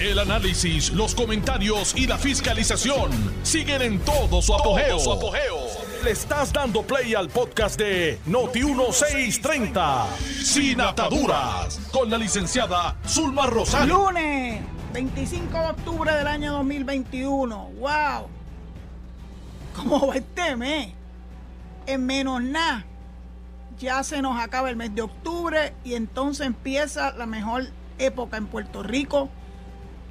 El análisis, los comentarios y la fiscalización siguen en todo su apogeo. Le estás dando play al podcast de Noti1630, Sin Ataduras, con la licenciada Zulma Rosario. Lunes 25 de octubre del año 2021. ¡Wow! ¿Cómo va este mes? En menos nada. Ya se nos acaba el mes de octubre y entonces empieza la mejor época en Puerto Rico,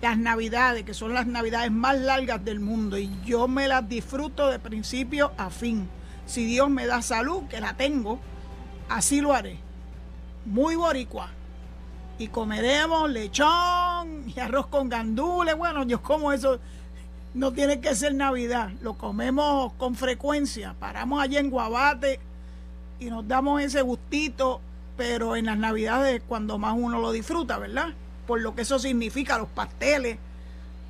las navidades, que son las navidades más largas del mundo y yo me las disfruto de principio a fin. Si Dios me da salud, que la tengo, así lo haré. Muy boricua. Y comeremos lechón y arroz con gandules. Bueno, yo como eso. No tiene que ser Navidad. Lo comemos con frecuencia. Paramos allí en Guabate y nos damos ese gustito pero en las navidades cuando más uno lo disfruta, ¿verdad? Por lo que eso significa, los pasteles,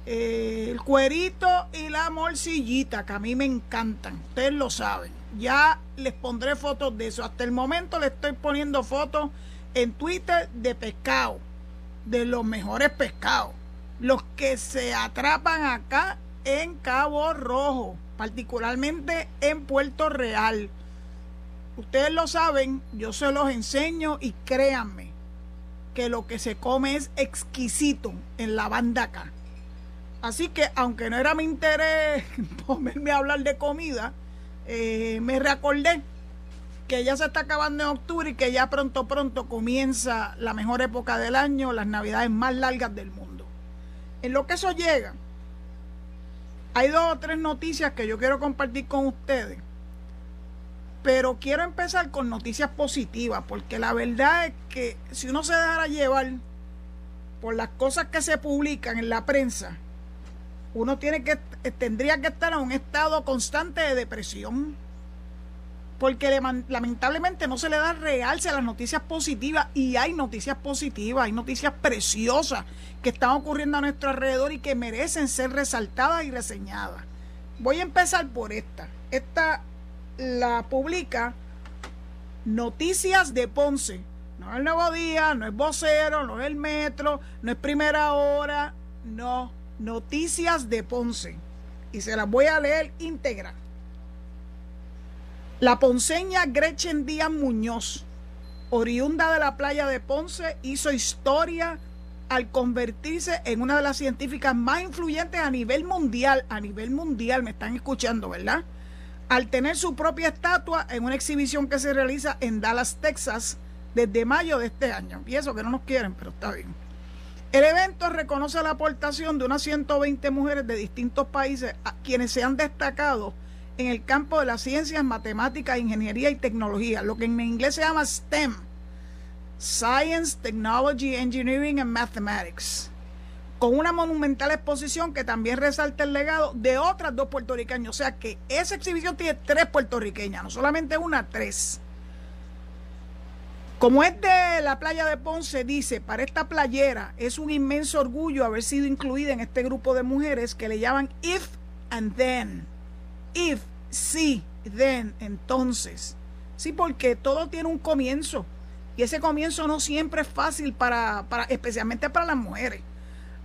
eh, el cuerito y la morcillita, que a mí me encantan, ustedes lo saben. Ya les pondré fotos de eso. Hasta el momento les estoy poniendo fotos en Twitter de pescado, de los mejores pescados, los que se atrapan acá en Cabo Rojo, particularmente en Puerto Real ustedes lo saben, yo se los enseño y créanme que lo que se come es exquisito en la banda acá. Así que aunque no era mi interés ponerme a hablar de comida, eh, me recordé que ya se está acabando en octubre y que ya pronto pronto comienza la mejor época del año, las navidades más largas del mundo. En lo que eso llega, hay dos o tres noticias que yo quiero compartir con ustedes pero quiero empezar con noticias positivas, porque la verdad es que si uno se dejara llevar por las cosas que se publican en la prensa, uno tiene que tendría que estar en un estado constante de depresión. Porque lamentablemente no se le da realce a las noticias positivas y hay noticias positivas, hay noticias preciosas que están ocurriendo a nuestro alrededor y que merecen ser resaltadas y reseñadas. Voy a empezar por esta. Esta la publica Noticias de Ponce. No es el Nuevo Día, no es Vocero, no es el Metro, no es Primera Hora, no. Noticias de Ponce. Y se las voy a leer íntegra. La ponceña Gretchen Díaz Muñoz, oriunda de la playa de Ponce, hizo historia al convertirse en una de las científicas más influyentes a nivel mundial. A nivel mundial, me están escuchando, ¿verdad? Al tener su propia estatua en una exhibición que se realiza en Dallas, Texas, desde mayo de este año. Y eso que no nos quieren, pero está bien. El evento reconoce la aportación de unas 120 mujeres de distintos países a quienes se han destacado en el campo de las ciencias, matemáticas, ingeniería y tecnología, lo que en inglés se llama STEM, Science, Technology, Engineering and Mathematics con una monumental exposición que también resalta el legado de otras dos puertorriqueñas. O sea que esa exhibición tiene tres puertorriqueñas, no solamente una, tres. Como es de la playa de Ponce, dice, para esta playera es un inmenso orgullo haber sido incluida en este grupo de mujeres que le llaman if and then. If, sí, then, entonces. Sí, porque todo tiene un comienzo. Y ese comienzo no siempre es fácil para, para especialmente para las mujeres.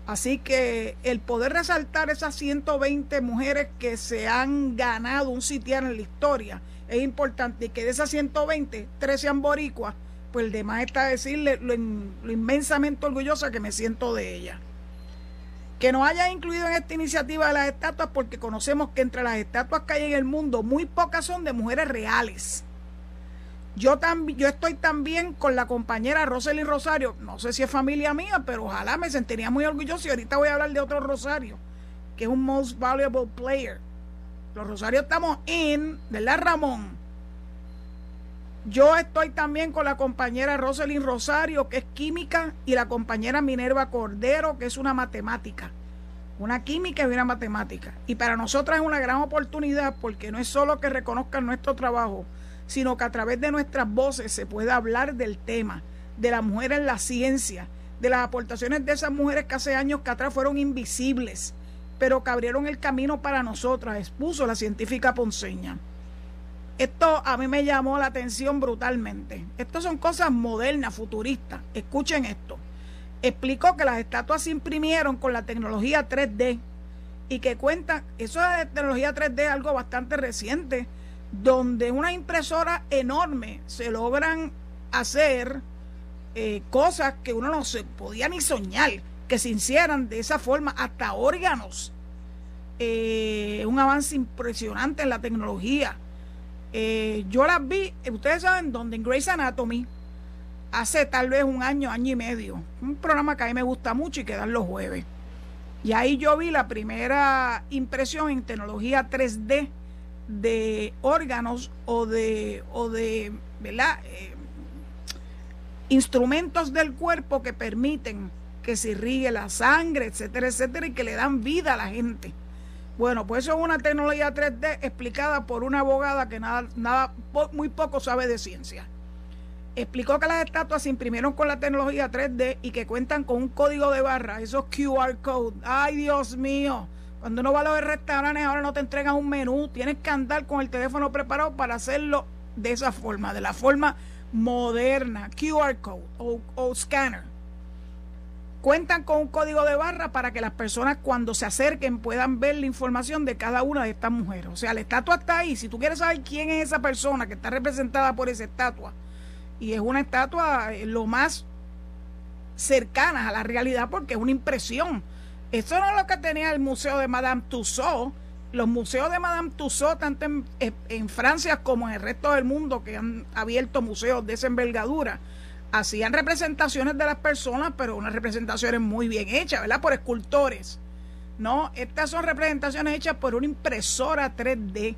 Así que el poder resaltar esas 120 mujeres que se han ganado un sitial en la historia es importante y que de esas 120, 13 sean boricuas, pues el demás está decirle lo, lo inmensamente orgullosa que me siento de ella. Que nos haya incluido en esta iniciativa de las estatuas porque conocemos que entre las estatuas que hay en el mundo muy pocas son de mujeres reales yo, yo estoy también con la compañera Rosely Rosario, no sé si es familia mía, pero ojalá me sentiría muy orgulloso y ahorita voy a hablar de otro Rosario, que es un most valuable player. Los Rosarios estamos en, ¿verdad Ramón? Yo estoy también con la compañera Roselyn Rosario, que es química, y la compañera Minerva Cordero, que es una matemática. Una química y una matemática. Y para nosotras es una gran oportunidad porque no es solo que reconozcan nuestro trabajo, sino que a través de nuestras voces se pueda hablar del tema, de la mujer en la ciencia, de las aportaciones de esas mujeres que hace años que atrás fueron invisibles, pero que abrieron el camino para nosotras, expuso la científica ponceña. Esto a mí me llamó la atención brutalmente. Estas son cosas modernas, futuristas. Escuchen esto. explicó que las estatuas se imprimieron con la tecnología 3D y que cuentan, eso de tecnología 3D es algo bastante reciente, donde una impresora enorme se logran hacer eh, cosas que uno no se podía ni soñar que se hicieran de esa forma, hasta órganos. Eh, un avance impresionante en la tecnología. Eh, yo las vi, ustedes saben dónde, en Grey's Anatomy, hace tal vez un año, año y medio. Un programa que a mí me gusta mucho y que dan los jueves. Y ahí yo vi la primera impresión en tecnología 3D de órganos o de, o de. Eh, instrumentos del cuerpo que permiten que se irrigue la sangre, etcétera, etcétera, y que le dan vida a la gente. Bueno, pues eso es una tecnología 3D explicada por una abogada que nada, nada, muy poco sabe de ciencia. Explicó que las estatuas se imprimieron con la tecnología 3D y que cuentan con un código de barra, esos QR code. Ay, Dios mío. Cuando uno va a los restaurantes ahora no te entregan un menú, tienes que andar con el teléfono preparado para hacerlo de esa forma, de la forma moderna, QR code o, scanner. Cuentan con un código de barra para que las personas cuando se acerquen puedan ver la información de cada una de estas mujeres. O sea, la estatua está ahí. Si tú quieres saber quién es esa persona que está representada por esa estatua, y es una estatua eh, lo más cercana a la realidad porque es una impresión eso no es lo que tenía el Museo de Madame Tussauds. Los museos de Madame Tussauds, tanto en, Francia como en el resto del mundo, que han abierto museos de esa envergadura, hacían representaciones de las personas, pero unas representaciones muy bien hechas, ¿verdad? Por escultores. No, estas son representaciones hechas por una impresora 3D.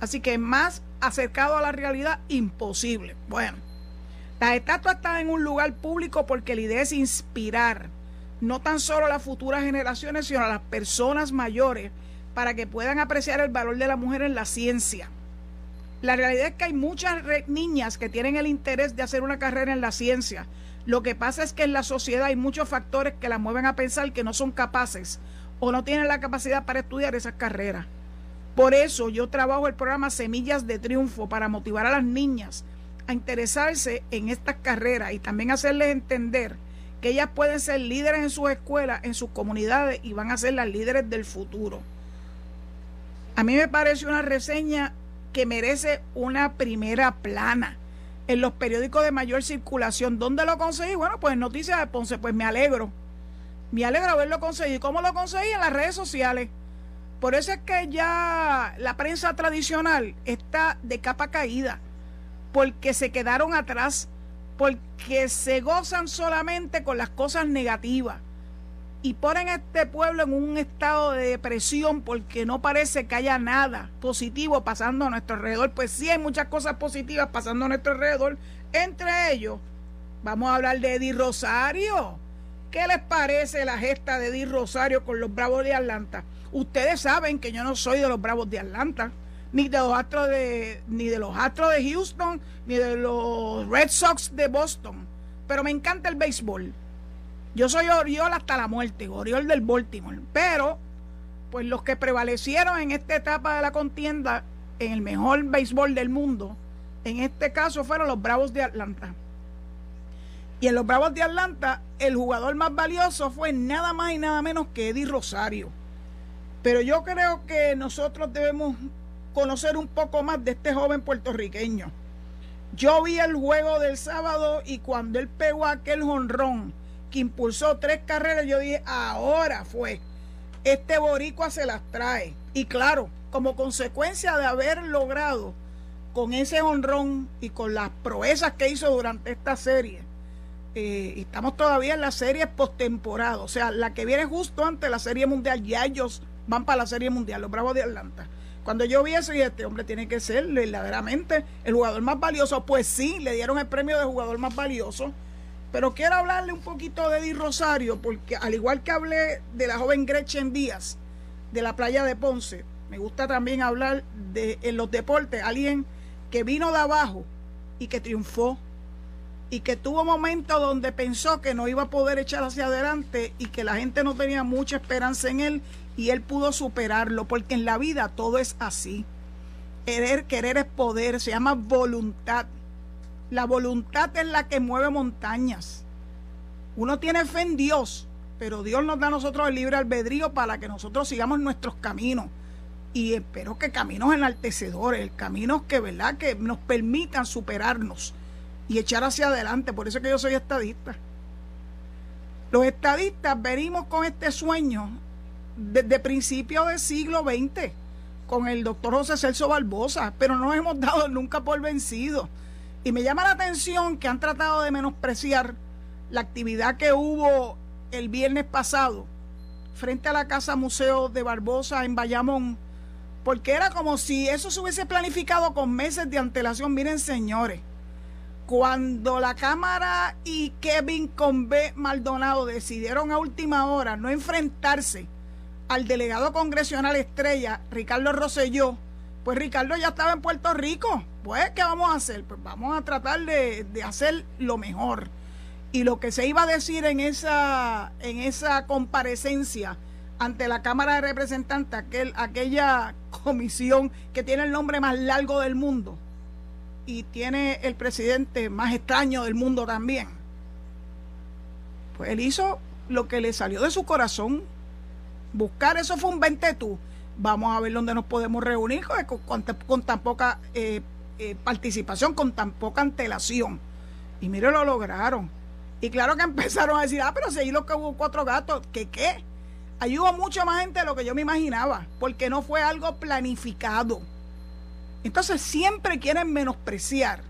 Así que más acercado a la realidad, imposible. Bueno, las estatuas están en un lugar público porque la idea es inspirar no tan solo a las futuras generaciones, sino a las personas mayores, para que puedan apreciar el valor de la mujer en la ciencia. La realidad es que hay muchas niñas que tienen el interés de hacer una carrera en la ciencia. Lo que pasa es que en la sociedad hay muchos factores que la mueven a pensar que no son capaces o no tienen la capacidad para estudiar esas carreras. Por eso yo trabajo el programa Semillas de Triunfo para motivar a las niñas a interesarse en estas carreras y también hacerles entender que ellas pueden ser líderes en sus escuelas, en sus comunidades y van a ser las líderes del futuro. A mí me parece una reseña que merece una primera plana en los periódicos de mayor circulación. ¿Dónde lo conseguí? Bueno, pues Noticias de Ponce, pues me alegro. Me alegro haberlo conseguido. ¿Cómo lo conseguí? En las redes sociales. Por eso es que ya la prensa tradicional está de capa caída, porque se quedaron atrás porque se gozan solamente con las cosas negativas y ponen a este pueblo en un estado de depresión porque no parece que haya nada positivo pasando a nuestro alrededor. Pues sí hay muchas cosas positivas pasando a nuestro alrededor. Entre ellos, vamos a hablar de Eddie Rosario. ¿Qué les parece la gesta de Eddie Rosario con los Bravos de Atlanta? Ustedes saben que yo no soy de los Bravos de Atlanta ni de los Astros de ni de los Astros de Houston, ni de los Red Sox de Boston, pero me encanta el béisbol. Yo soy Oriol hasta la muerte, Oriol del Baltimore, pero pues los que prevalecieron en esta etapa de la contienda en el mejor béisbol del mundo, en este caso fueron los Bravos de Atlanta. Y en los Bravos de Atlanta, el jugador más valioso fue nada más y nada menos que Eddie Rosario. Pero yo creo que nosotros debemos conocer un poco más de este joven puertorriqueño. Yo vi el juego del sábado y cuando él pegó aquel jonrón que impulsó tres carreras, yo dije, ahora fue. Este boricua se las trae. Y claro, como consecuencia de haber logrado con ese honrón y con las proezas que hizo durante esta serie, eh, estamos todavía en la serie postemporada, o sea, la que viene justo antes de la serie mundial, ya ellos van para la serie mundial, los Bravos de Atlanta. Cuando yo vi eso, y este hombre tiene que ser verdaderamente el jugador más valioso. Pues sí, le dieron el premio de jugador más valioso. Pero quiero hablarle un poquito de Eddie Rosario, porque al igual que hablé de la joven Gretchen Díaz, de la playa de Ponce, me gusta también hablar de en los deportes, alguien que vino de abajo y que triunfó y que tuvo momentos donde pensó que no iba a poder echar hacia adelante y que la gente no tenía mucha esperanza en él y él pudo superarlo, porque en la vida todo es así. Querer, querer es poder, se llama voluntad. La voluntad es la que mueve montañas. Uno tiene fe en Dios, pero Dios nos da a nosotros el libre albedrío para que nosotros sigamos nuestros caminos. Y espero que caminos enaltecedores, caminos que, ¿verdad?, que nos permitan superarnos y echar hacia adelante. Por eso es que yo soy estadista. Los estadistas venimos con este sueño desde principios del siglo XX con el doctor José Celso Barbosa, pero no nos hemos dado nunca por vencido. Y me llama la atención que han tratado de menospreciar la actividad que hubo el viernes pasado frente a la Casa Museo de Barbosa en Bayamón, porque era como si eso se hubiese planificado con meses de antelación. Miren, señores, cuando la Cámara y Kevin Convé Maldonado decidieron a última hora no enfrentarse al delegado congresional estrella, Ricardo Rosselló, pues Ricardo ya estaba en Puerto Rico. Pues, ¿qué vamos a hacer? Pues vamos a tratar de, hacer lo mejor. Y lo que se iba a decir en esa, en esa comparecencia ante la Cámara de Representantes, aquel, aquella comisión que tiene el nombre más largo del mundo y tiene el presidente más extraño del mundo también, pues él hizo lo que le salió de su corazón, buscar, eso fue un 20 tú. Vamos a ver dónde nos podemos reunir con, tan poca eh, eh, participación, con tan poca antelación. Y mire, lo lograron. Y claro que empezaron a decir, ah, pero si lo que hubo cuatro gatos, ¿qué qué? Hubo mucha más gente de lo que yo me imaginaba, porque no fue algo planificado. Entonces siempre quieren menospreciar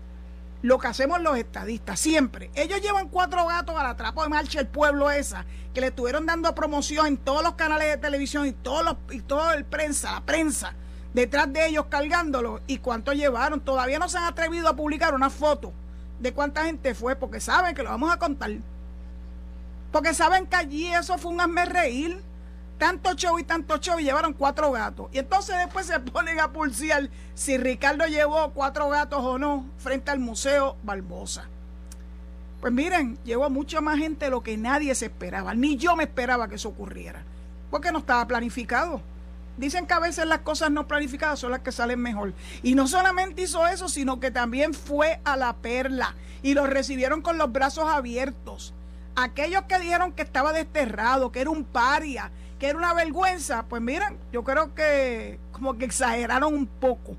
lo que hacemos los estadistas, siempre. Ellos llevan cuatro gatos a la trapo de marcha el pueblo esa, que le estuvieron dando promoción en todos los canales de televisión y todos los, y todo el prensa, la prensa, detrás de ellos cargándolo. ¿Y cuánto llevaron? Todavía no se han atrevido a publicar una foto de cuánta gente fue, porque saben que lo vamos a contar. Porque saben que allí eso fue un hazme reír tanto show y tanto show y llevaron cuatro gatos. Y entonces después se ponen a pulsear si Ricardo llevó cuatro gatos o no frente al Museo Barbosa. Pues miren, llevó mucha más gente de lo que nadie se esperaba. Ni yo me esperaba que eso ocurriera. Porque no estaba planificado. Dicen que a veces las cosas no planificadas son las que salen mejor. Y no solamente hizo eso, sino que también fue a la perla. Y lo recibieron con los brazos abiertos. Aquellos que dijeron que estaba desterrado, que era un paria, que era una vergüenza, pues miren, yo creo que como que exageraron un poco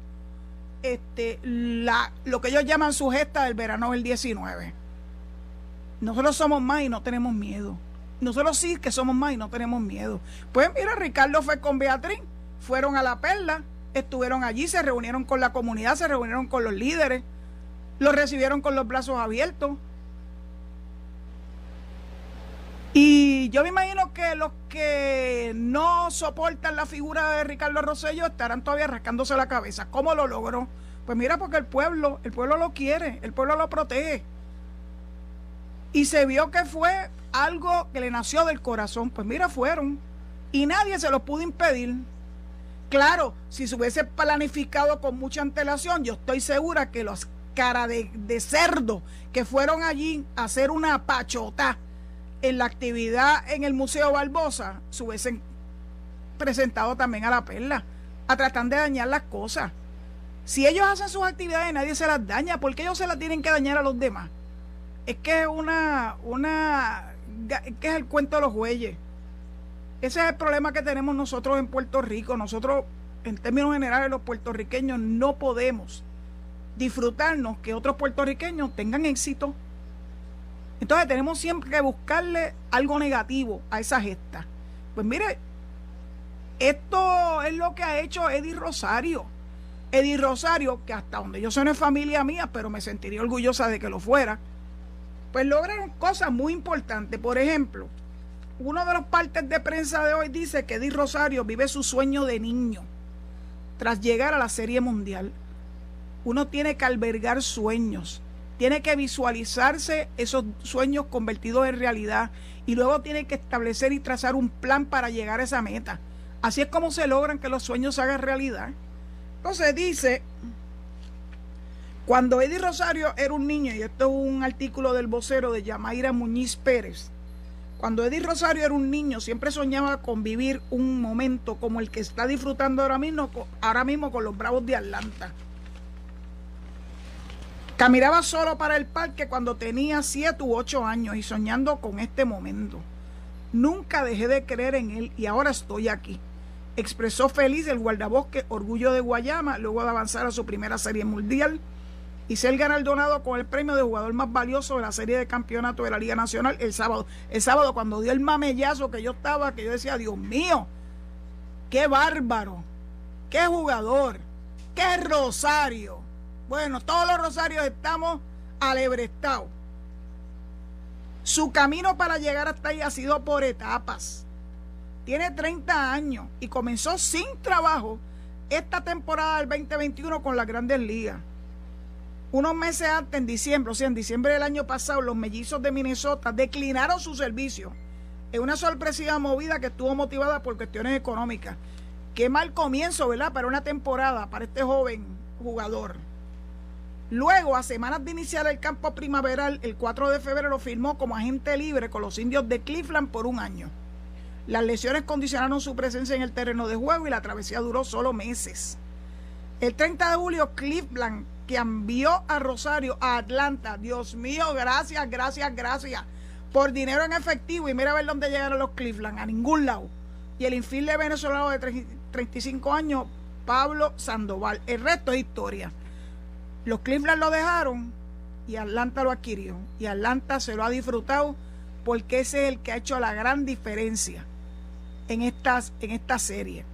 este, la, lo que ellos llaman su gesta del verano del 19. Nosotros somos más y no tenemos miedo. Nosotros sí que somos más y no tenemos miedo. Pues mira, Ricardo fue con Beatriz, fueron a la perla, estuvieron allí, se reunieron con la comunidad, se reunieron con los líderes, los recibieron con los brazos abiertos. Y yo me imagino que los que no soportan la figura de Ricardo Rosello estarán todavía rascándose la cabeza. ¿Cómo lo logró? Pues mira, porque el pueblo, el pueblo lo quiere, el pueblo lo protege. Y se vio que fue algo que le nació del corazón. Pues mira, fueron. Y nadie se lo pudo impedir. Claro, si se hubiese planificado con mucha antelación, yo estoy segura que los cara de, de cerdo que fueron allí a hacer una pachota en la actividad en el Museo Barbosa se hubiesen presentado también a la perla, a tratar de dañar las cosas. Si ellos hacen sus actividades nadie se las daña, ¿por qué ellos se las tienen que dañar a los demás? Es que es una, una, que es el cuento de los bueyes. Ese es el problema que tenemos nosotros en Puerto Rico. Nosotros, en términos generales, los puertorriqueños no podemos disfrutarnos que otros puertorriqueños tengan éxito entonces tenemos siempre que buscarle algo negativo a esa gesta. Pues mire, esto es lo que ha hecho Eddie Rosario. Eddie Rosario, que hasta donde yo soy no es familia mía, pero me sentiría orgullosa de que lo fuera, pues lograron cosas muy importantes. Por ejemplo, uno de los partes de prensa de hoy dice que Eddie Rosario vive su sueño de niño tras llegar a la Serie Mundial. Uno tiene que albergar sueños tiene que visualizarse esos sueños convertidos en realidad y luego tiene que establecer y trazar un plan para llegar a esa meta. Así es como se logran que los sueños se hagan realidad. Entonces dice, cuando Eddie Rosario era un niño, y esto es un artículo del vocero de Yamaira Muñiz Pérez, cuando Eddie Rosario era un niño, siempre soñaba con vivir un momento como el que está disfrutando ahora mismo, ahora mismo con los Bravos de Atlanta Caminaba solo para el parque cuando tenía siete u ocho años y soñando con este momento. Nunca dejé de creer en él y ahora estoy aquí. Expresó feliz el guardabosque Orgullo de Guayama luego de avanzar a su primera serie mundial y ser galardonado con el premio de jugador más valioso de la serie de campeonato de la Liga Nacional el sábado. El sábado cuando dio el mamellazo que yo estaba, que yo decía, Dios mío, qué bárbaro, qué jugador, qué rosario. Bueno, todos los rosarios estamos alebrestados. Su camino para llegar hasta ahí ha sido por etapas. Tiene 30 años y comenzó sin trabajo esta temporada del 2021 con las grandes ligas. Unos meses antes, en diciembre, o sea, en diciembre del año pasado, los mellizos de Minnesota declinaron su servicio en una sorpresiva movida que estuvo motivada por cuestiones económicas. Qué mal comienzo, ¿verdad? Para una temporada, para este joven jugador. Luego, a semanas de iniciar el campo primaveral, el 4 de febrero firmó como agente libre con los indios de Cleveland por un año. Las lesiones condicionaron su presencia en el terreno de juego y la travesía duró solo meses. El 30 de julio, Cleveland que envió a Rosario a Atlanta. Dios mío, gracias, gracias, gracias. Por dinero en efectivo. Y mira a ver dónde llegaron los Cleveland, a ningún lado. Y el infiel venezolano de 35 años, Pablo Sandoval. El resto es historia. Los Cleveland lo dejaron y Atlanta lo adquirió. Y Atlanta se lo ha disfrutado porque ese es el que ha hecho la gran diferencia en, estas, en esta serie.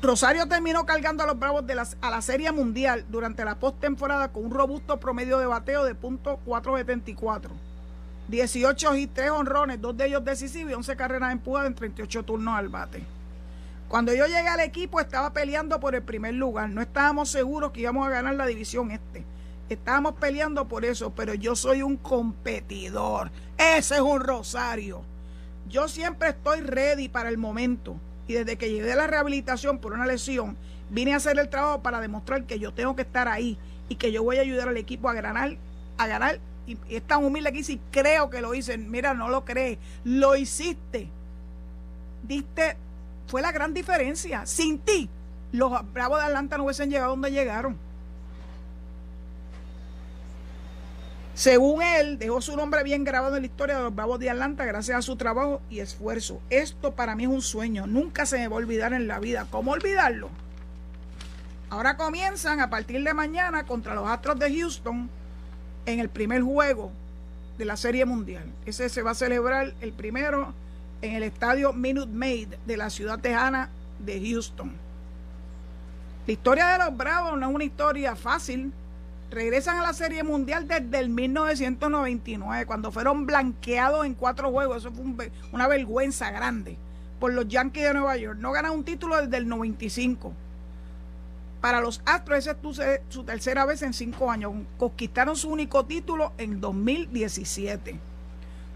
Rosario terminó cargando a los Bravos de a la Serie Mundial durante la postemporada con un robusto promedio de bateo de .474. 18 y 3 honrones, dos de ellos decisivos y 11 carreras empujadas en 38 turnos al bate. Cuando yo llegué al equipo estaba peleando por el primer lugar. No estábamos seguros que íbamos a ganar la división este. Estábamos peleando por eso, pero yo soy un competidor. Ese es un Rosario. Yo siempre estoy ready para el momento y desde que llegué a la rehabilitación por una lesión, vine a hacer el trabajo para demostrar que yo tengo que estar ahí y que yo voy a ayudar al equipo a ganar, a ganar. Y, es tan humilde que si creo que lo hice. Mira, no lo crees, lo hiciste. Diste, fue la gran diferencia. Sin ti, los Bravos de Atlanta no hubiesen llegado donde llegaron. Según él, dejó su nombre bien grabado en la historia de los Bravos de Atlanta gracias a su trabajo y esfuerzo. Esto para mí es un sueño, nunca se me va a olvidar en la vida. ¿Cómo olvidarlo? Ahora comienzan a partir de mañana contra los Astros de Houston en el primer juego de la Serie Mundial. Ese se va a celebrar el primero en el estadio Minute Maid de la ciudad tejana de Houston. La historia de los Bravos no es una historia fácil regresan a la Serie Mundial desde el 1999, cuando fueron blanqueados en cuatro juegos. Eso fue una vergüenza grande por los Yankees de Nueva York. No ganan un título desde el 95. Para los Astros, esa es su tercera vez en cinco años. Conquistaron su único título en 2017.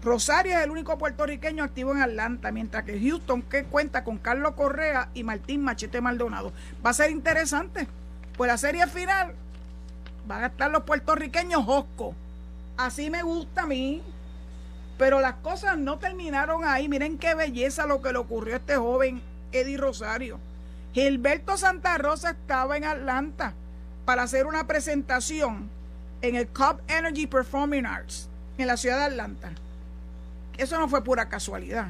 Rosario es el único puertorriqueño activo en Atlanta, mientras que Houston, que cuenta con Carlos Correa y Martín Machete Maldonado. Va a ser interesante. Pues la serie final van a estar los puertorriqueños Josco. Así me gusta a mí. Pero las cosas no terminaron ahí. Miren qué belleza lo que le ocurrió a este joven Eddie Rosario. Gilberto Santa Rosa estaba en Atlanta para hacer una presentación en el Cup Energy Performing Arts en la ciudad de Atlanta. Eso no fue pura casualidad.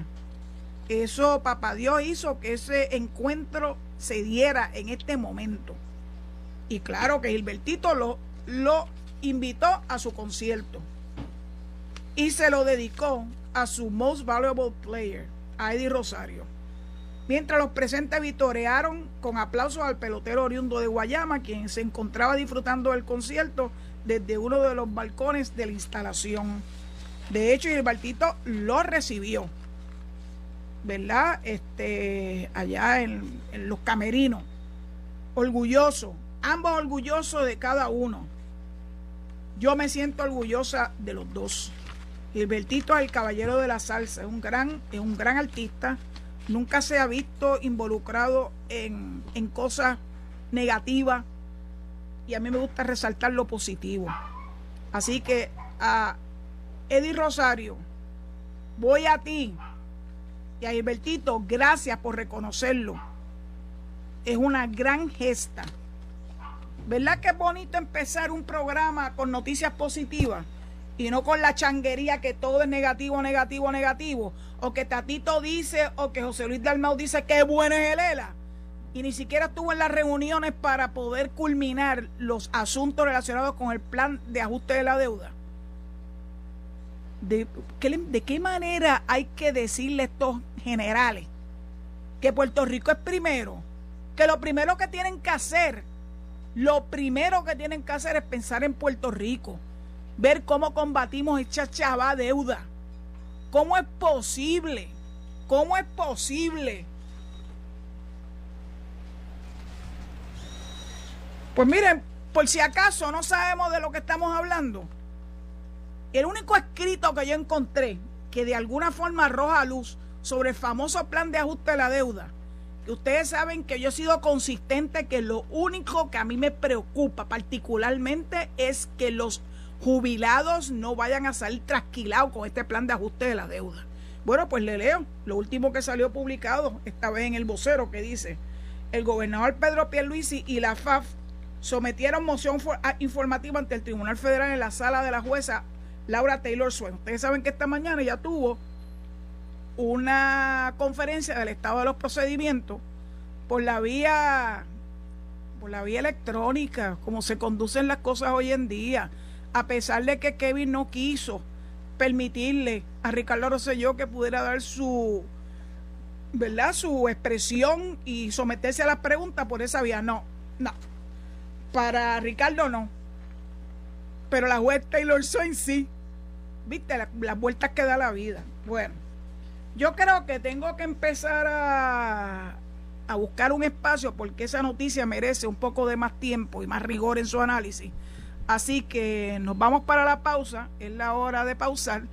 Eso papá Dios hizo que ese encuentro se diera en este momento. Y claro que Gilbertito lo lo invitó a su concierto y se lo dedicó a su most valuable player, a Eddie Rosario. Mientras los presentes vitorearon con aplausos al pelotero oriundo de Guayama, quien se encontraba disfrutando del concierto desde uno de los balcones de la instalación. De hecho, Gilbertito lo recibió, ¿verdad? Este, allá en, en los camerinos. Orgulloso, ambos orgullosos de cada uno. Yo me siento orgullosa de los dos. Gilbertito es el caballero de la salsa, es un gran, es un gran artista. Nunca se ha visto involucrado en, en cosas negativas. Y a mí me gusta resaltar lo positivo. Así que a Eddie Rosario, voy a ti. Y a Gilbertito, gracias por reconocerlo. Es una gran gesta ¿Verdad que es bonito empezar un programa con noticias positivas y no con la changuería que todo es negativo, negativo, negativo? O que Tatito dice o que José Luis Dalmau dice que bueno es el ELA y ni siquiera estuvo en las reuniones para poder culminar los asuntos relacionados con el plan de ajuste de la deuda. ¿De, de qué manera hay que decirle a estos generales que Puerto Rico es primero? Que lo primero que tienen que hacer lo primero que tienen que hacer es pensar en Puerto Rico, ver cómo combatimos esta chava deuda. ¿Cómo es posible? ¿Cómo es posible? Pues miren, por si acaso no sabemos de lo que estamos hablando, el único escrito que yo encontré que de alguna forma arroja luz sobre el famoso plan de ajuste de la deuda ustedes saben que yo he sido consistente que lo único que a mí me preocupa particularmente es que los jubilados no vayan a salir trasquilados con este plan de ajuste de la deuda. Bueno, pues le leo lo último que salió publicado esta vez en el vocero que dice, el gobernador Pedro Pierluisi y la FAF sometieron moción informativa ante el Tribunal Federal en la sala de la jueza Laura Taylor Swain. Ustedes saben que esta mañana ya tuvo una conferencia del estado de los procedimientos por la vía por la vía electrónica, como se conducen las cosas hoy en día, a pesar de que Kevin no quiso permitirle a Ricardo Rosselló que pudiera dar su ¿verdad? su expresión y someterse a las preguntas por esa vía. No, no. Para Ricardo no. Pero la juez Taylor Swain sí. Viste las vueltas que da la vida. Bueno. Yo creo que tengo que empezar a, a buscar un espacio porque esa noticia merece un poco de más tiempo y más rigor en su análisis. Así que nos vamos para la pausa, es la hora de pausar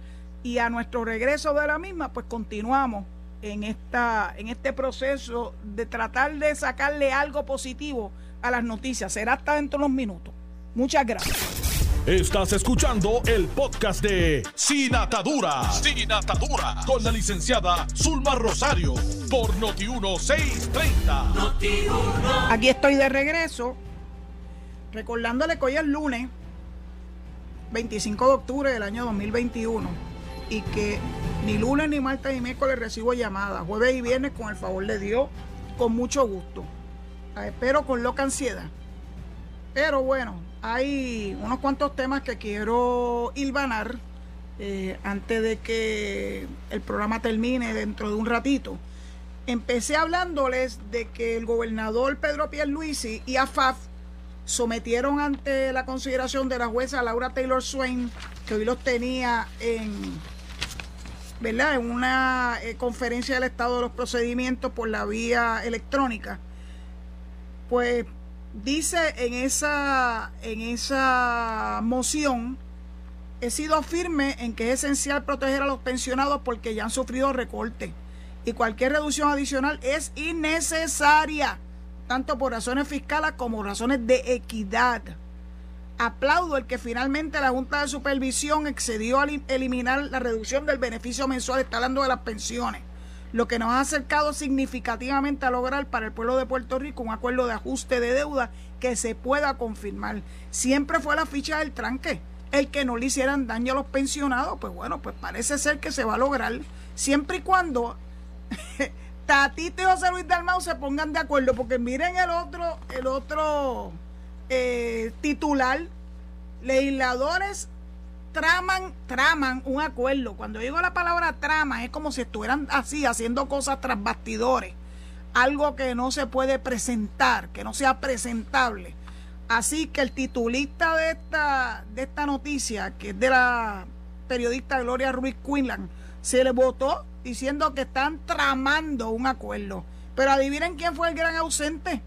y a nuestro regreso de la misma pues continuamos en esta en este proceso de tratar de sacarle algo positivo a las noticias. Será hasta dentro de unos minutos. Muchas gracias. Estás escuchando el podcast de Sin Atadura. Sin Atadura. Con la licenciada Zulma Rosario. Por Noti1630. Aquí estoy de regreso. Recordándole que hoy es lunes 25 de octubre del año 2021. Y que ni lunes, ni martes, ni miércoles recibo llamadas. Jueves y viernes, con el favor de Dios, con mucho gusto. Espero con loca ansiedad. Pero bueno, hay unos cuantos temas que quiero hilvanar eh, antes de que el programa termine dentro de un ratito. Empecé hablándoles de que el gobernador Pedro Pierluisi y AFAF sometieron ante la consideración de la jueza Laura Taylor Swain, que hoy los tenía en, ¿verdad? en una eh, conferencia del estado de los procedimientos por la vía electrónica, pues dice en esa, en esa moción, he sido firme en que es esencial proteger a los pensionados porque ya han sufrido recorte y cualquier reducción adicional es innecesaria, tanto por razones fiscales como razones de equidad. Aplaudo el que finalmente la Junta de Supervisión excedió al eliminar la reducción del beneficio mensual, está hablando de las pensiones lo que nos ha acercado significativamente a lograr para el pueblo de Puerto Rico un acuerdo de ajuste de deuda que se pueda confirmar. Siempre fue la ficha del tranque. El que no le hicieran daño a los pensionados, pues bueno, pues parece ser que se va a lograr siempre y cuando Tatito y José Luis Dalmau se pongan de acuerdo, porque miren el otro, el otro eh, titular, legisladores traman, traman un acuerdo. Cuando digo la palabra trama, es como si estuvieran así, haciendo cosas tras bastidores. Algo que no se puede presentar, que no sea presentable. Así que el titulista de esta, de esta noticia, que es de la periodista Gloria Ruiz Quinlan, se le votó diciendo que están tramando un acuerdo. Pero adivinen quién fue el gran ausente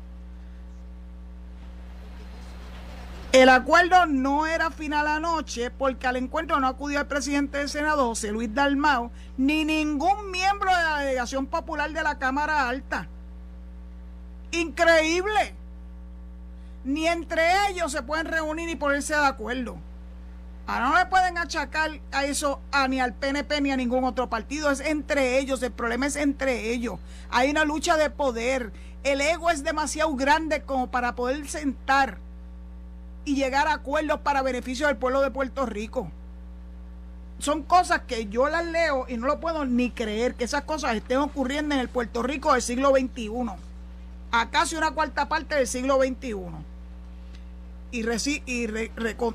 El acuerdo no era final anoche porque al encuentro no acudió el presidente del Senado, José Luis Dalmao, ni ningún miembro de la delegación popular de la Cámara Alta. Increíble. Ni entre ellos se pueden reunir y ponerse de acuerdo. Ahora no le pueden achacar a eso a ni al PNP ni a ningún otro partido. Es entre ellos. El problema es entre ellos. Hay una lucha de poder. El ego es demasiado grande como para poder sentar y llegar a acuerdos para beneficio del pueblo de Puerto Rico. Son cosas que yo las leo y no lo puedo ni creer que esas cosas estén ocurriendo en el Puerto Rico del siglo XXI, a casi una cuarta parte del siglo XXI. Y, y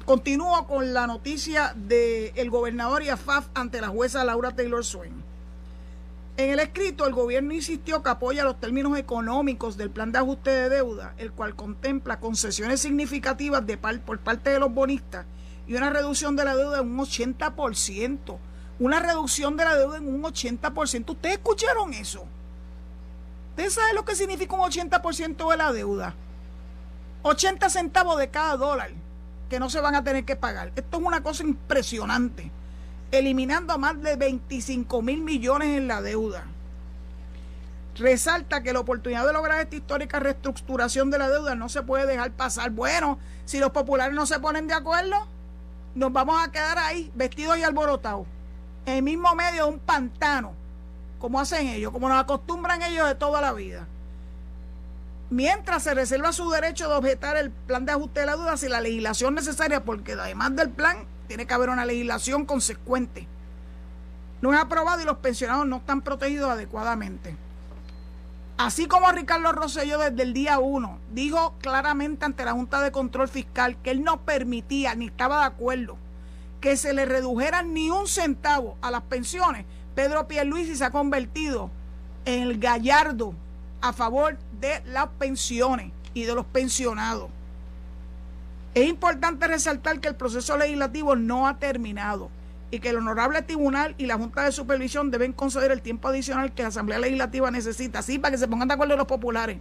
continúo con la noticia del gobernador y AFAF ante la jueza Laura Taylor Swain. En el escrito, el gobierno insistió que apoya los términos económicos del plan de ajuste de deuda, el cual contempla concesiones significativas de por parte de los bonistas y una reducción de la deuda en un 80%. Una reducción de la deuda en un 80%. ¿Ustedes escucharon eso? ¿Ustedes saben lo que significa un 80% de la deuda? 80 centavos de cada dólar que no se van a tener que pagar. Esto es una cosa impresionante eliminando a más de 25 mil millones en la deuda. Resalta que la oportunidad de lograr esta histórica reestructuración de la deuda no se puede dejar pasar. Bueno, si los populares no se ponen de acuerdo, nos vamos a quedar ahí vestidos y alborotados, en el mismo medio de un pantano, como hacen ellos, como nos acostumbran ellos de toda la vida. Mientras se reserva su derecho de objetar el plan de ajuste de la deuda si la legislación necesaria, porque además del plan tiene que haber una legislación consecuente. No es aprobado y los pensionados no están protegidos adecuadamente. Así como Ricardo Rosselló desde el día 1 dijo claramente ante la Junta de Control Fiscal que él no permitía ni estaba de acuerdo que se le redujera ni un centavo a las pensiones, Pedro Pierluisi se ha convertido en el gallardo a favor de las pensiones y de los pensionados. Es importante resaltar que el proceso legislativo no ha terminado y que el Honorable Tribunal y la Junta de Supervisión deben conceder el tiempo adicional que la Asamblea Legislativa necesita, así para que se pongan de acuerdo los populares,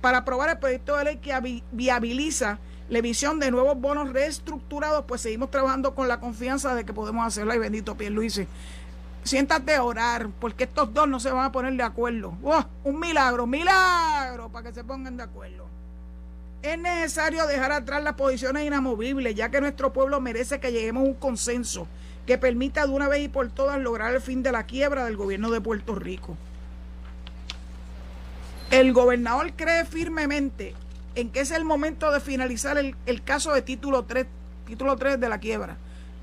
para aprobar el proyecto de ley que viabiliza la emisión de nuevos bonos reestructurados, pues seguimos trabajando con la confianza de que podemos hacerlo. Y bendito Luis, siéntate a orar, porque estos dos no se van a poner de acuerdo. Un milagro, milagro, para que se pongan de acuerdo. Es necesario dejar atrás las posiciones inamovibles, ya que nuestro pueblo merece que lleguemos a un consenso que permita de una vez y por todas lograr el fin de la quiebra del gobierno de Puerto Rico. El gobernador cree firmemente en que es el momento de finalizar el, el caso de título 3, título 3 de la quiebra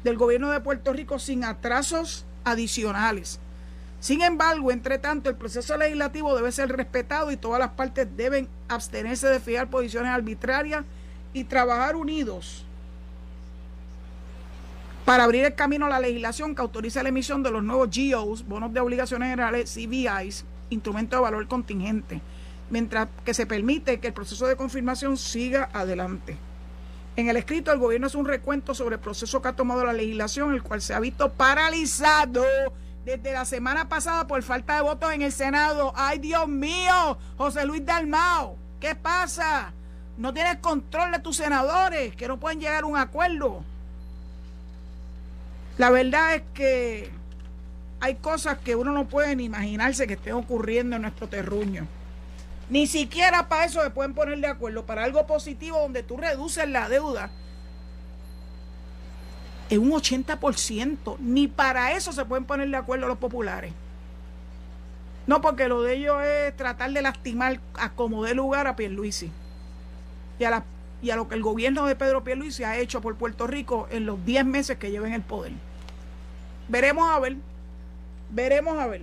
del gobierno de Puerto Rico sin atrasos adicionales. Sin embargo, entre tanto, el proceso legislativo debe ser respetado y todas las partes deben abstenerse de fijar posiciones arbitrarias y trabajar unidos para abrir el camino a la legislación que autoriza la emisión de los nuevos GOs, bonos de obligaciones generales, CBIs, instrumentos de valor contingente, mientras que se permite que el proceso de confirmación siga adelante. En el escrito, el gobierno hace un recuento sobre el proceso que ha tomado la legislación, el cual se ha visto paralizado desde la semana pasada por falta de votos en el Senado. ¡Ay, Dios mío! José Luis Dalmao, ¿qué pasa? No tienes control de tus senadores, que no pueden llegar a un acuerdo. La verdad es que hay cosas que uno no puede ni imaginarse que estén ocurriendo en nuestro terruño. Ni siquiera para eso se pueden poner de acuerdo, para algo positivo donde tú reduces la deuda es un 80%. Ni para eso se pueden poner de acuerdo los populares. No, porque lo de ellos es tratar de lastimar a como dé lugar a Pierluisi. Y a, y a lo que el gobierno de Pedro Pierluisi ha hecho por Puerto Rico en los 10 meses que lleven el poder. Veremos a ver. Veremos a ver.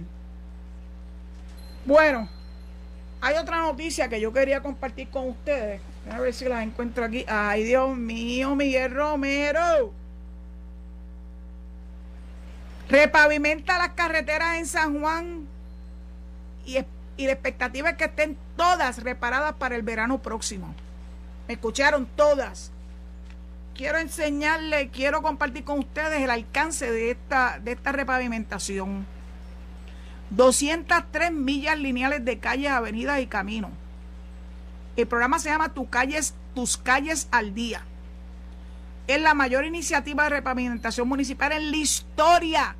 Bueno, hay otra noticia que yo quería compartir con ustedes. A ver si la encuentro aquí. Ay, Dios mío, Miguel Romero. Repavimenta las carreteras en San Juan y, y la expectativa es que estén todas reparadas para el verano próximo. ¿Me escucharon? Todas. Quiero enseñarle, quiero compartir con ustedes el alcance de esta, de esta repavimentación. 203 millas lineales de calles, avenidas y caminos. El programa se llama Tus calles, Tus calles al día. Es la mayor iniciativa de repavimentación municipal en la historia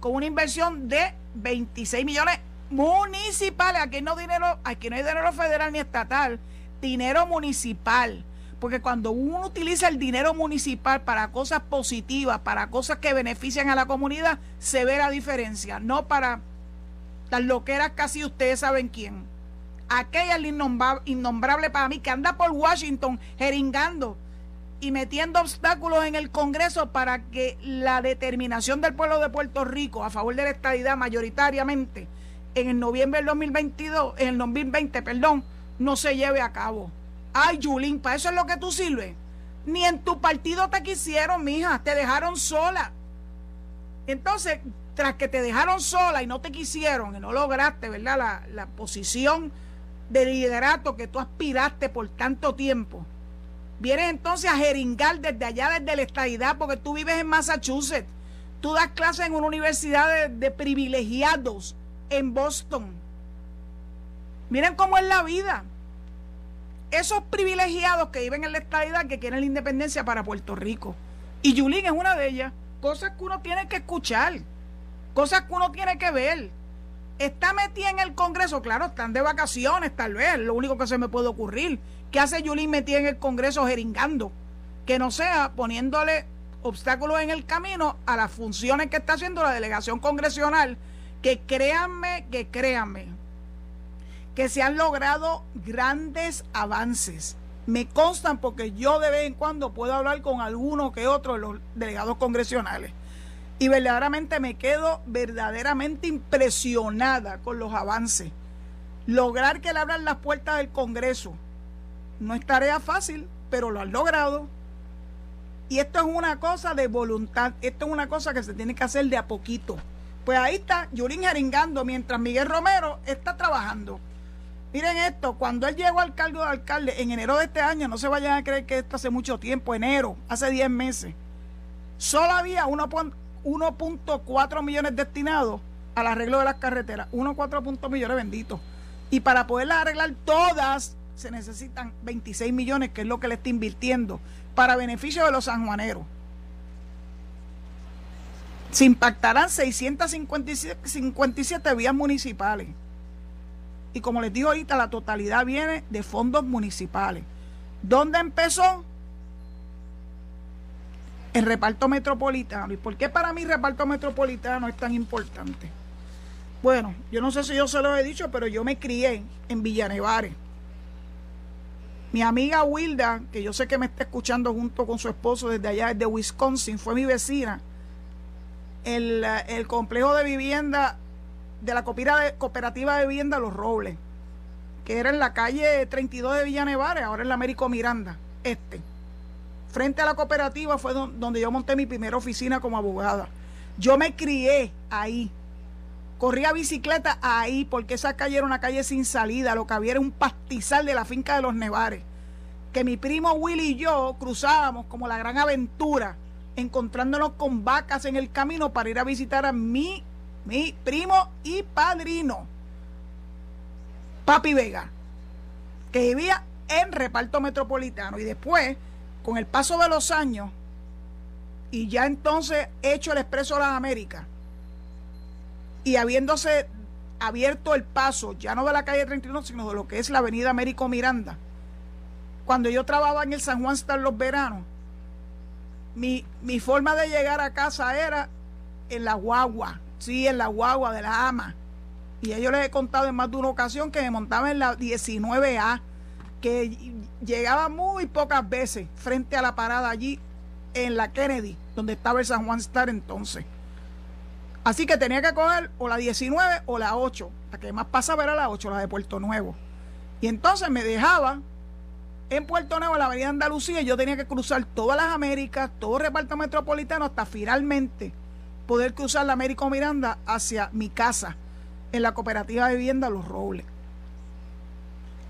con una inversión de 26 millones municipales. Aquí no, dinero, aquí no hay dinero federal ni estatal, dinero municipal. Porque cuando uno utiliza el dinero municipal para cosas positivas, para cosas que benefician a la comunidad, se ve la diferencia. No para las loqueras casi ustedes saben quién. Aquella es innombrable para mí que anda por Washington jeringando y metiendo obstáculos en el Congreso para que la determinación del pueblo de Puerto Rico a favor de la estadidad mayoritariamente en el noviembre del 2022, en el 2020, perdón, no se lleve a cabo. Ay, Yulín, ¿para eso es lo que tú sirves? Ni en tu partido te quisieron, mija, te dejaron sola. Entonces, tras que te dejaron sola y no te quisieron y no lograste, ¿verdad? La, la posición de liderato que tú aspiraste por tanto tiempo, vienes entonces a jeringar desde allá, desde la estadidad, porque tú vives en Massachusetts. Tú das clases en una universidad de, privilegiados en Boston. Miren cómo es la vida. Esos privilegiados que viven en la estadidad que quieren la independencia para Puerto Rico. Y Yulín es una de ellas. Cosas que uno tiene que escuchar. Cosas que uno tiene que ver. Está metida en el Congreso, claro, están de vacaciones, tal vez, lo único que se me puede ocurrir. ¿Qué hace Yulín metida en el Congreso jeringando? Que no sea poniéndole obstáculos en el camino a las funciones que está haciendo la delegación congresional, que créanme, que créanme, que se han logrado grandes avances. Me constan porque yo de vez en cuando puedo hablar con alguno que otro de los delegados congresionales y verdaderamente me quedo verdaderamente impresionada con los avances. Lograr que le abran las puertas del Congreso no es tarea fácil, pero lo han logrado. Y esto es una cosa de voluntad, esto es una cosa que se tiene que hacer de a poquito. Pues ahí está Yurín jeringando mientras Miguel Romero está trabajando. Miren esto, cuando él llegó al cargo de alcalde en enero de este año, no se vayan a creer que esto hace mucho tiempo, enero, hace 10 meses, solo había 1.4 millones destinados al arreglo de las carreteras. 1.4 millones benditos. Y para poderlas arreglar todas se necesitan 26 millones, que es lo que le está invirtiendo, para beneficio de los sanjuaneros. Se impactarán 657 vías municipales. Y como les digo ahorita, la totalidad viene de fondos municipales. ¿Dónde empezó? El reparto metropolitano. ¿Y por qué para mí reparto metropolitano es tan importante? Bueno, yo no sé si yo se lo he dicho, pero yo me crié en Villanevares. Mi amiga Wilda, que yo sé que me está escuchando junto con su esposo desde allá, desde Wisconsin, fue mi vecina. El, el complejo de vivienda de la cooperativa de vivienda Los Robles, que era en la calle 32 de Villanevares, ahora en la Américo Miranda, este frente a la cooperativa fue donde yo monté mi primera oficina como abogada. Yo me crié ahí. Corría bicicleta ahí porque esa calle era una calle sin salida. Lo que había era un pastizal de la finca de los Nevares. Que mi primo Willy y yo cruzábamos como la gran aventura, encontrándonos con vacas en el camino para ir a visitar a mi, mi primo y padrino, Papi Vega, que vivía en reparto metropolitano. Y después con el paso de los años y ya entonces hecho el Expreso de las Américas y habiéndose abierto el paso, ya no de la calle 31, sino de lo que es la avenida Américo Miranda, cuando yo trabajaba en el San Juan Star los veranos, mi, mi forma de llegar a casa era en la guagua, sí, en la guagua de la ama. Y yo les he contado en más de una ocasión que me montaba en la 19A, que llegaba muy pocas veces frente a la parada allí en la Kennedy, donde estaba el San Juan Star entonces. Así que tenía que coger o la 19 o la 8. La que más pasaba era la 8, la de Puerto Nuevo. Y entonces me dejaba en Puerto Nuevo, en la avenida Andalucía, y yo tenía que cruzar todas las Américas, todo el reparto metropolitano, hasta finalmente poder cruzar la América Miranda hacia mi casa, en la cooperativa de vivienda Los Robles.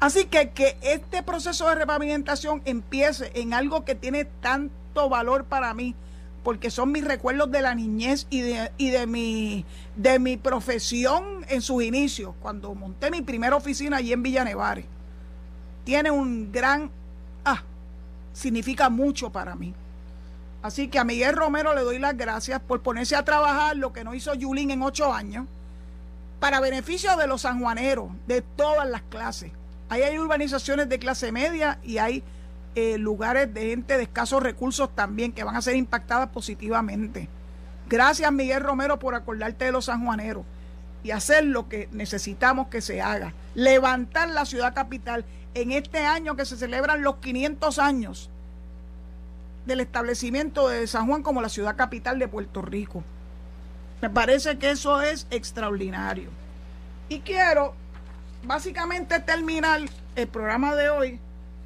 Así que que este proceso de repavimentación empiece en algo que tiene tanto valor para mí, porque son mis recuerdos de la niñez y de, y de, mi, de mi profesión en sus inicios, cuando monté mi primera oficina allí en Villanevares. Tiene un gran, ah, significa mucho para mí. Así que a Miguel Romero le doy las gracias por ponerse a trabajar lo que no hizo Yulín en ocho años, para beneficio de los sanjuaneros, de todas las clases Ahí hay urbanizaciones de clase media y hay eh, lugares de gente de escasos recursos también que van a ser impactadas positivamente. Gracias Miguel Romero por acordarte de los sanjuaneros y hacer lo que necesitamos que se haga. Levantar la ciudad capital en este año que se celebran los 500 años del establecimiento de San Juan como la ciudad capital de Puerto Rico. Me parece que eso es extraordinario. Y quiero básicamente terminar el programa de hoy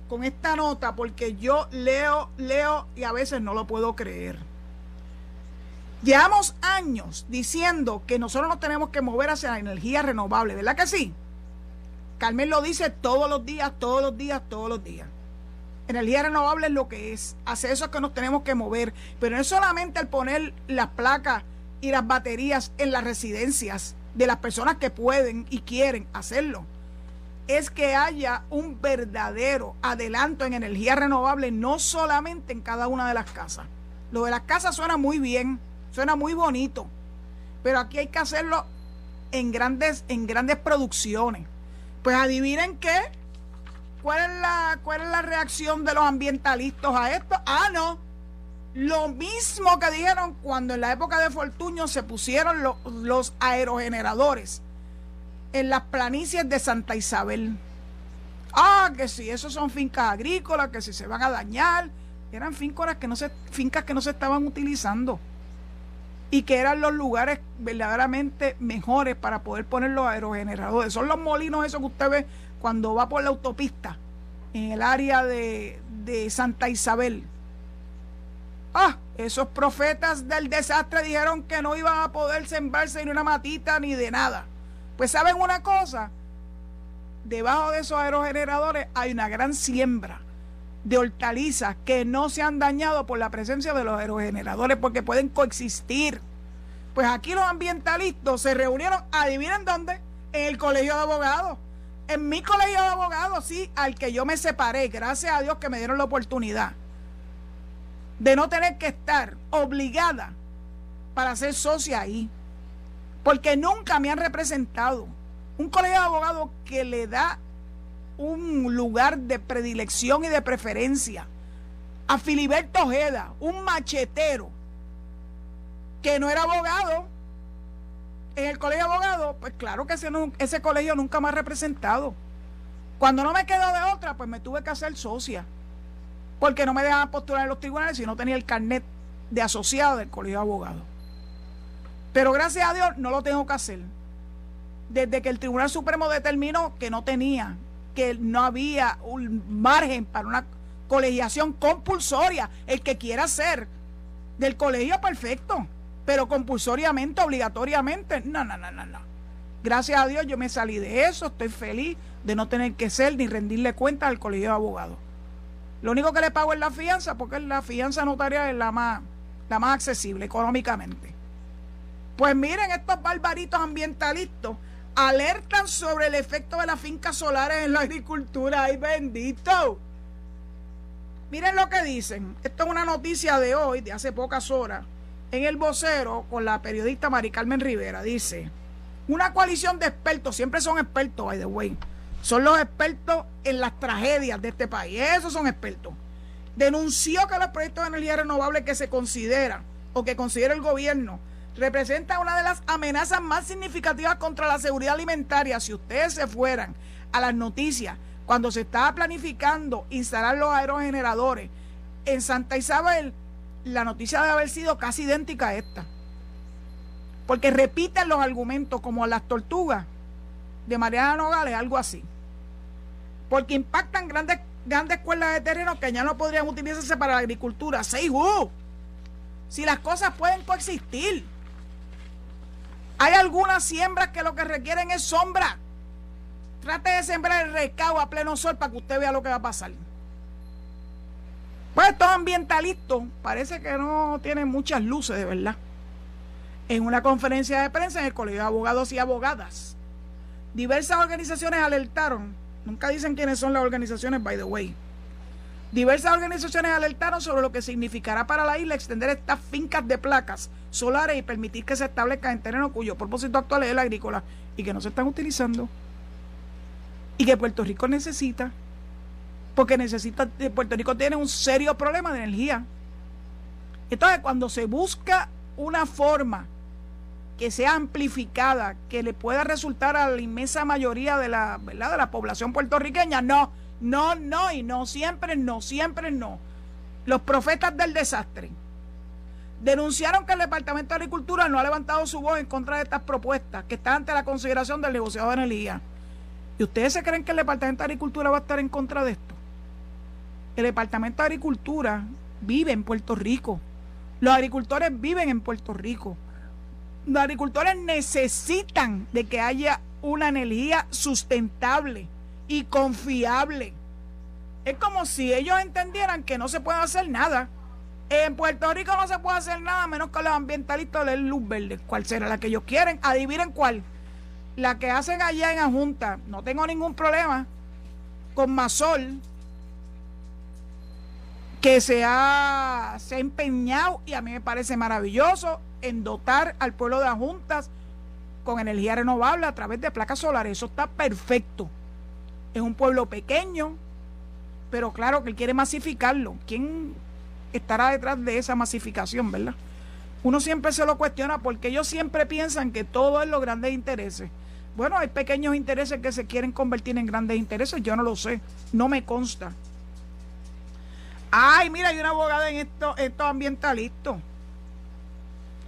con esta nota porque yo leo, leo y a veces no lo puedo creer. Llevamos años diciendo que nosotros nos tenemos que mover hacia la energía renovable, ¿verdad que sí? Carmen lo dice todos los días, todos los días, todos los días. Energía renovable es lo que es. Hace eso es que nos tenemos que mover. Pero no es solamente el poner las placas y las baterías en las residencias de las personas que pueden y quieren hacerlo. Es que haya un verdadero adelanto en energía renovable, no solamente en cada una de las casas. Lo de las casas suena muy bien, suena muy bonito, pero aquí hay que hacerlo en grandes, en grandes producciones. Pues adivinen qué, ¿Cuál es, la, ¿Cuál es la reacción de los ambientalistas a esto? Ah, no. Lo mismo que dijeron cuando en la época de Fortuño se pusieron los aerogeneradores en las planicies de Santa Isabel. Ah, que si esos son fincas agrícolas, que si se van a dañar. Eran fincas que no se, fincas que no se estaban utilizando. Y que eran los lugares verdaderamente mejores para poder poner los aerogeneradores. Son los molinos esos que usted ve cuando va por la autopista en el área de, Santa Isabel. Ah, esos profetas del desastre dijeron que no iban a poder sembrarse ni una matita ni de nada. Pues saben una cosa, debajo de esos aerogeneradores hay una gran siembra de hortalizas que no se han dañado por la presencia de los aerogeneradores porque pueden coexistir. Pues aquí los ambientalistas se reunieron, adivinen dónde, en el Colegio de Abogados en mi colegio de abogados, sí, al que yo me separé, gracias a Dios que me dieron la oportunidad de no tener que estar obligada para ser socia ahí, porque nunca me han representado. Un colegio de abogados que le da un lugar de predilección y de preferencia a Filiberto Ojeda, un machetero que no era abogado, en el colegio de abogados, pues claro que ese, ese colegio nunca me ha representado. Cuando no me quedó de otra, pues me tuve que hacer socia. Porque no me dejaban postular en los tribunales si no tenía el carnet de asociado del colegio de abogados. Pero gracias a Dios no lo tengo que hacer. Desde que el Tribunal Supremo determinó que no tenía, que no había un margen para una colegiación compulsoria, el que quiera ser del colegio perfecto pero compulsoriamente, obligatoriamente, no, no, no, no, no. Gracias a Dios yo me salí de eso, estoy feliz de no tener que ser ni rendirle cuenta al colegio de abogados. Lo único que le pago es la fianza, porque la fianza notarial es la más, la más accesible económicamente. Pues miren, estos barbaritos ambientalistas alertan sobre el efecto de las fincas solares en la agricultura. ¡Ay, bendito! Miren lo que dicen. Esto es una noticia de hoy, de hace pocas horas en el vocero con la periodista Mari Carmen Rivera. Dice, una coalición de expertos, siempre son expertos, by the way, son los expertos en las tragedias de este país, esos son expertos. Denunció que los proyectos de energía renovable que se consideran o que considera el gobierno representan una de las amenazas más significativas contra la seguridad alimentaria. Si ustedes se fueran a las noticias, cuando se estaba planificando instalar los aerogeneradores en Santa Isabel, la noticia debe haber sido casi idéntica a esta. Porque repiten los argumentos como las tortugas de Mariana Nogales, algo así. Porque impactan grandes, grandes cuerdas de terreno que ya no podrían utilizarse para la agricultura. Say who? Si las cosas pueden coexistir. Hay algunas siembras que lo que requieren es sombra. Trate de sembrar el recao a pleno sol para que usted vea lo que va a pasar. Pues estos ambientalistas parece que no tienen muchas luces de verdad. En una conferencia de prensa en el Colegio de Abogados y Abogadas, diversas organizaciones alertaron, nunca dicen quiénes son las organizaciones, by the way. Diversas organizaciones alertaron sobre lo que significará para la isla extender estas fincas de placas solares y permitir que se establezcan en terreno cuyo propósito actual es el agrícola y que no se están utilizando y que Puerto Rico necesita porque necesita, eh, Puerto Rico tiene un serio problema de energía. Entonces, cuando se busca una forma que sea amplificada, que le pueda resultar a la inmensa mayoría de la, ¿verdad? de la población puertorriqueña, no, no, no, y no siempre, no, siempre no. los profetas del desastre, denunciaron que el Departamento de Agricultura no ha levantado su voz en contra de estas propuestas que están ante la consideración del negociado de energía. ¿Y ustedes se creen que el Departamento de Agricultura va a estar en contra de esto? El Departamento de Agricultura vive en Puerto Rico. Los agricultores viven en Puerto Rico. Los agricultores necesitan de que haya una energía sustentable y confiable. Es como si ellos entendieran que no se puede hacer nada. En Puerto Rico no se puede hacer nada menos que los ambientalistas den luz verde. ¿Cuál será la que ellos quieren? Adivinen cuál. La que hacen allá en la Junta. No tengo ningún problema con Masol, que se ha, se ha empeñado y a mí me parece maravilloso en dotar al pueblo de las juntas con energía renovable a través de placas solares. Eso está perfecto. Es un pueblo pequeño, pero claro que él quiere masificarlo. ¿Quién estará detrás de esa masificación, verdad? Uno siempre se lo cuestiona porque ellos siempre piensan que todo es los grandes intereses. Bueno, hay pequeños intereses que se quieren convertir en grandes intereses, yo no lo sé, no me consta. Ay, mira, hay una abogada en estos esto ambientalistas.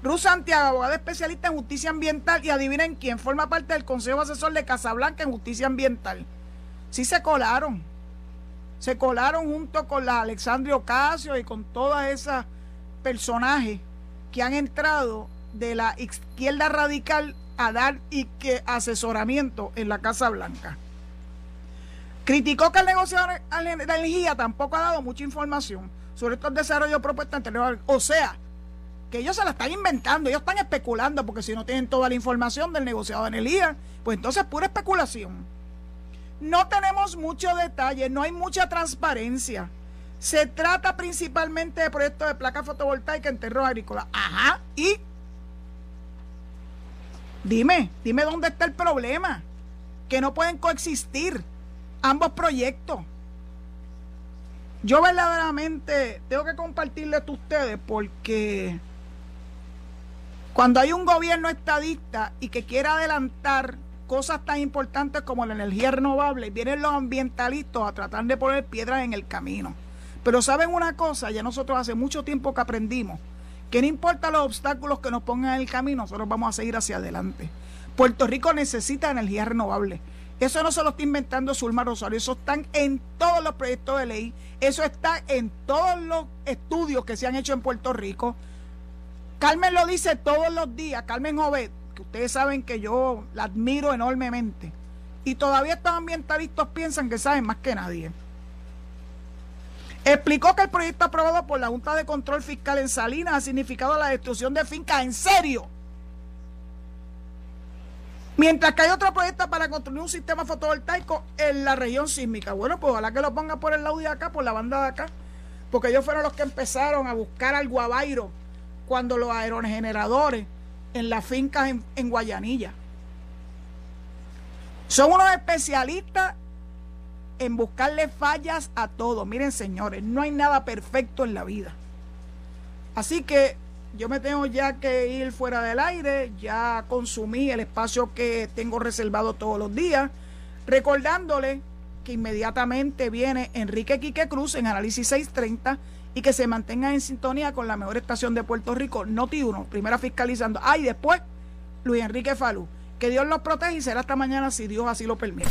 Ruth Santiago, abogada especialista en justicia ambiental y adivinen quién forma parte del Consejo Asesor de Casablanca en justicia ambiental. Sí se colaron. Se colaron junto con la Alexandria Ocasio y con todos esos personajes que han entrado de la izquierda radical a dar y que asesoramiento en la Casa Blanca. Criticó que el negocio de energía tampoco ha dado mucha información sobre estos desarrollos propuestos anteriores. O sea, ellos se la están inventando, ellos están especulando, porque si no tienen toda la información del negociado de energía, pues entonces pura especulación. No tenemos mucho detalle, no hay mucha transparencia. Se trata principalmente de proyectos de placas fotovoltaicas en terrenos agrícolas. Ajá, y dime, dime dónde está el problema. Que no pueden coexistir ambos proyectos. Yo verdaderamente tengo que compartirles a ustedes porque cuando hay un gobierno estadista y que quiere adelantar cosas tan importantes como la energía renovable, vienen los ambientalistas a tratar de poner piedras en el camino. Pero saben una cosa, ya nosotros hace mucho tiempo que aprendimos que no importa los obstáculos que nos pongan en el camino, nosotros vamos a seguir hacia adelante. Puerto Rico necesita energía renovable. Eso no se lo está inventando Zulma Rosario, eso está en todos los proyectos de ley, eso está en todos los estudios que se han hecho en Puerto Rico. Carmen lo dice todos los días, Carmen Jovet, que ustedes saben que yo la admiro enormemente. Y todavía estos ambientalistas piensan que saben más que nadie. Explicó que el proyecto aprobado por la Junta de Control Fiscal en Salinas ha significado la destrucción de fincas. ¿En serio? Mientras que hay otro proyecto para construir un sistema fotovoltaico en la región sísmica. Bueno, pues ojalá que lo ponga por el lado de acá, por la banda de acá, porque ellos fueron los que empezaron a buscar al guabairo cuando los aerogeneradores en las fincas en, Guayanilla. Son unos especialistas en buscarle fallas a todo. Miren, señores, no hay nada perfecto en la vida. Así que yo me tengo ya que ir fuera del aire, ya consumí el espacio que tengo reservado todos los días, recordándole que inmediatamente viene Enrique Quique Cruz en Análisis 630 y que se mantenga en sintonía con la mejor estación de Puerto Rico, Noti 1, primera fiscalizando. Ah, y después Luis Enrique Falú. Que Dios los proteja y será hasta mañana si Dios así lo permite.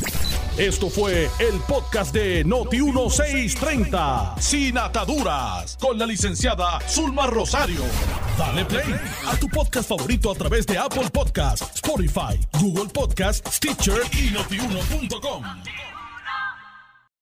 Esto fue el podcast de Noti 1630, sin ataduras, con la licenciada Zulma Rosario. Dale play a tu podcast favorito a través de Apple Podcasts, Spotify, Google Podcasts, Stitcher y notiuno.com.